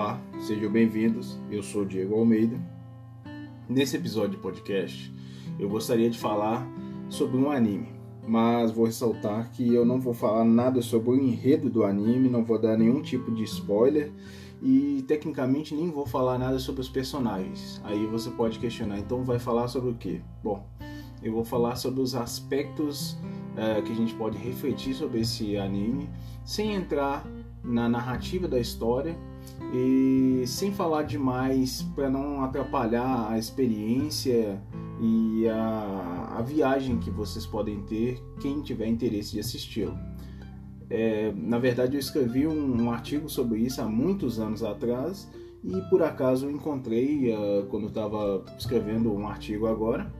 Olá, sejam bem-vindos. Eu sou Diego Almeida. Nesse episódio de podcast, eu gostaria de falar sobre um anime, mas vou ressaltar que eu não vou falar nada sobre o enredo do anime, não vou dar nenhum tipo de spoiler e tecnicamente nem vou falar nada sobre os personagens. Aí você pode questionar, então vai falar sobre o quê? Bom, eu vou falar sobre os aspectos uh, que a gente pode refletir sobre esse anime, sem entrar na narrativa da história e sem falar demais para não atrapalhar a experiência e a, a, viagem que vocês podem ter quem tiver interesse de assisti-lo. É, na verdade, eu escrevi um, um, artigo sobre isso há muitos anos atrás e por acaso encontrei uh, quando estava escrevendo um artigo agora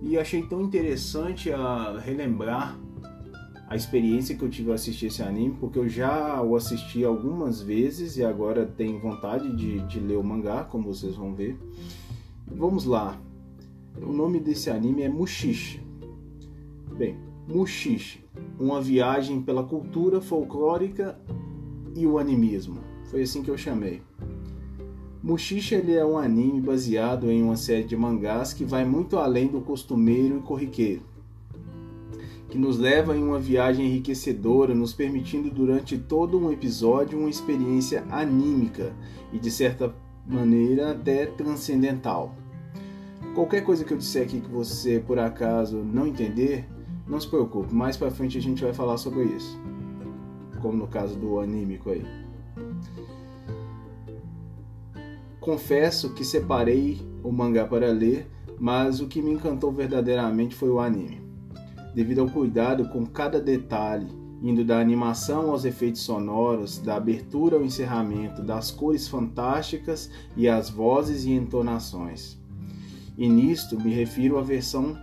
e achei tão interessante a relembrar a experiência que eu tive ao assistir esse anime, porque eu já o assisti algumas vezes e agora tenho vontade de, de ler o mangá, como vocês vão ver. Vamos lá. O nome desse anime é Mushishi. Bem, Mushishi, uma viagem pela cultura folclórica e o animismo. Foi assim que eu chamei. Mushishi ele é um anime baseado em uma série de mangás que vai muito além do costumeiro e corriqueiro, que nos leva em uma viagem enriquecedora, nos permitindo durante todo um episódio uma experiência anímica e de certa maneira até transcendental. Qualquer coisa que eu disser aqui que você por acaso não entender, não se preocupe, mais para frente a gente vai falar sobre isso, como no caso do anímico aí. Confesso que separei o mangá para ler, mas o que me encantou verdadeiramente foi o anime. Devido ao cuidado com cada detalhe, indo da animação aos efeitos sonoros, da abertura ao encerramento, das cores fantásticas e as vozes e entonações. E nisto me refiro à versão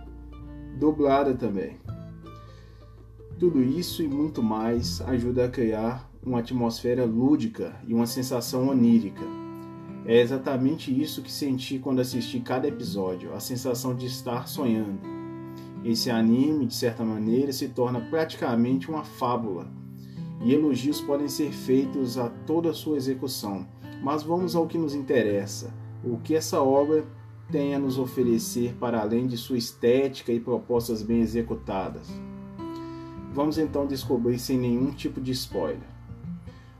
dublada também. Tudo isso e muito mais ajuda a criar uma atmosfera lúdica e uma sensação onírica é exatamente isso que senti quando assisti cada episódio, a sensação de estar sonhando. Esse anime, de certa maneira, se torna praticamente uma fábula, e elogios podem ser feitos a toda a sua execução. Mas vamos ao que nos interessa: o que essa obra tem a nos oferecer para além de sua estética e propostas bem executadas. Vamos então descobrir sem nenhum tipo de spoiler.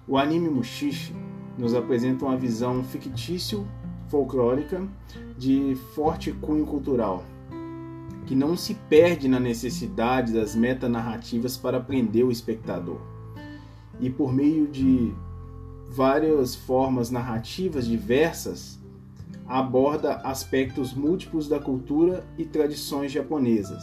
O anime Mushishi nos apresenta uma visão fictício folclórica de forte cunho cultural, que não se perde na necessidade das metanarrativas para prender o espectador. E por meio de várias formas narrativas diversas, aborda aspectos múltiplos da cultura e tradições japonesas.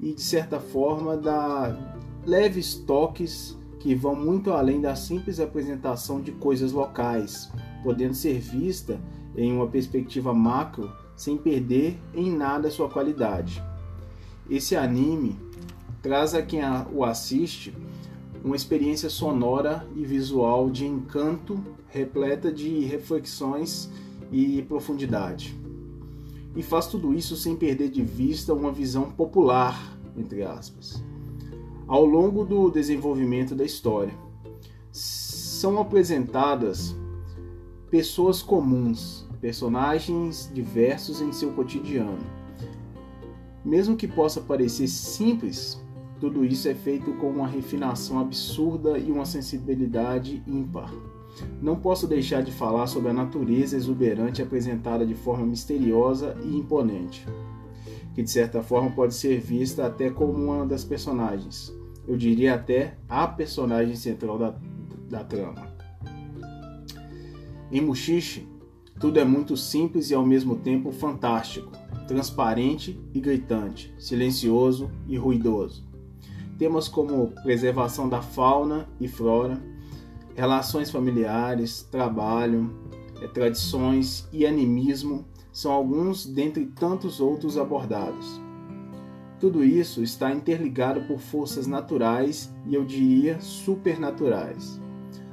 E de certa forma dá leves toques que vão muito além da simples apresentação de coisas locais, podendo ser vista em uma perspectiva macro sem perder em nada sua qualidade. Esse anime traz a quem o assiste uma experiência sonora e visual de encanto, repleta de reflexões e profundidade. E faz tudo isso sem perder de vista uma visão popular, entre aspas ao longo do desenvolvimento da história. São apresentadas pessoas comuns, personagens diversos em seu cotidiano. Mesmo que possa parecer simples, tudo isso é feito com uma refinação absurda e uma sensibilidade ímpar. Não posso deixar de falar sobre a natureza exuberante apresentada de forma misteriosa e imponente que de certa forma pode ser vista até como uma das personagens. Eu diria até a personagem central da, da trama. Em Mushishi, tudo é muito simples e ao mesmo tempo fantástico, transparente e gritante, silencioso e ruidoso. Temas como preservação da fauna e flora, relações familiares, trabalho, eh, tradições e animismo são alguns dentre tantos outros abordados. Tudo isso está interligado por forças naturais e eu diria supernaturais.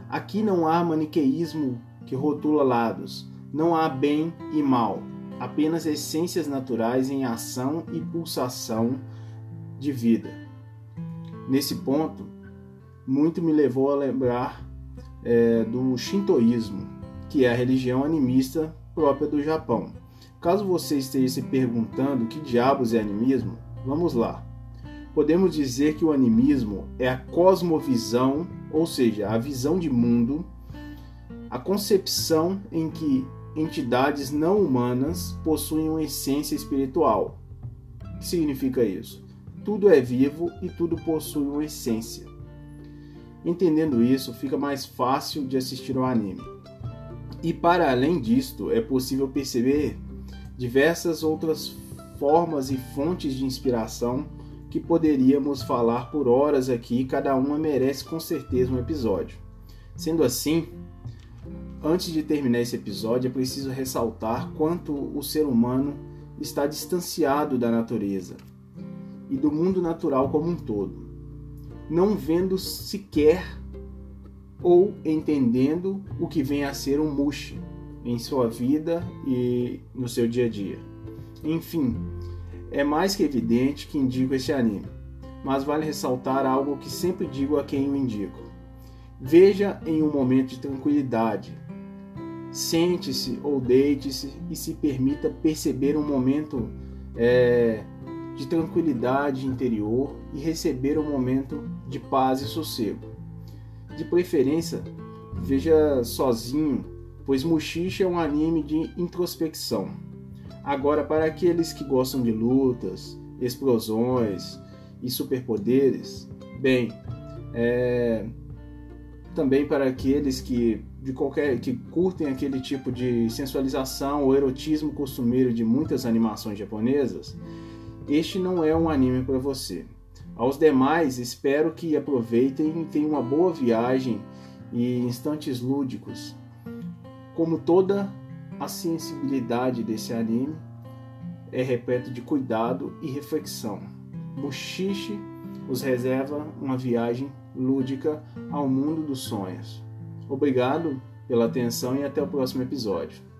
Aqui não há maniqueísmo que rotula lados, não há bem e mal, apenas essências naturais em ação e pulsação de vida. Nesse ponto, muito me levou a lembrar é, do shintoísmo, que é a religião animista própria do Japão. Caso você esteja se perguntando que diabos é animismo, vamos lá. Podemos dizer que o animismo é a cosmovisão, ou seja, a visão de mundo, a concepção em que entidades não humanas possuem uma essência espiritual. O que significa isso? Tudo é vivo e tudo possui uma essência. Entendendo isso, fica mais fácil de assistir ao anime. E para além disto, é possível perceber diversas outras formas e fontes de inspiração que poderíamos falar por horas aqui, cada uma merece com certeza um episódio. Sendo assim, antes de terminar esse episódio, é preciso ressaltar quanto o ser humano está distanciado da natureza e do mundo natural como um todo, não vendo sequer ou entendendo o que vem a ser um mushi em sua vida e no seu dia a dia. Enfim, é mais que evidente que indico esse anime, mas vale ressaltar algo que sempre digo a quem o indico. Veja em um momento de tranquilidade. Sente-se ou deite-se e se permita perceber um momento é, de tranquilidade interior e receber um momento de paz e sossego. De preferência, veja sozinho, pois Mushishi é um anime de introspecção Agora, para aqueles que gostam de lutas, explosões e superpoderes, bem, é, também para aqueles que de qualquer que curtem aquele tipo de sensualização ou erotismo costumeiro de muitas animações japonesas, este não é um anime para você. Aos demais, espero que aproveitem e tenham uma boa viagem e instantes lúdicos. Como toda a sensibilidade desse anime é repleto de cuidado e reflexão. Bushishi os reserva uma viagem lúdica ao mundo dos sonhos. Obrigado pela atenção e até o próximo episódio.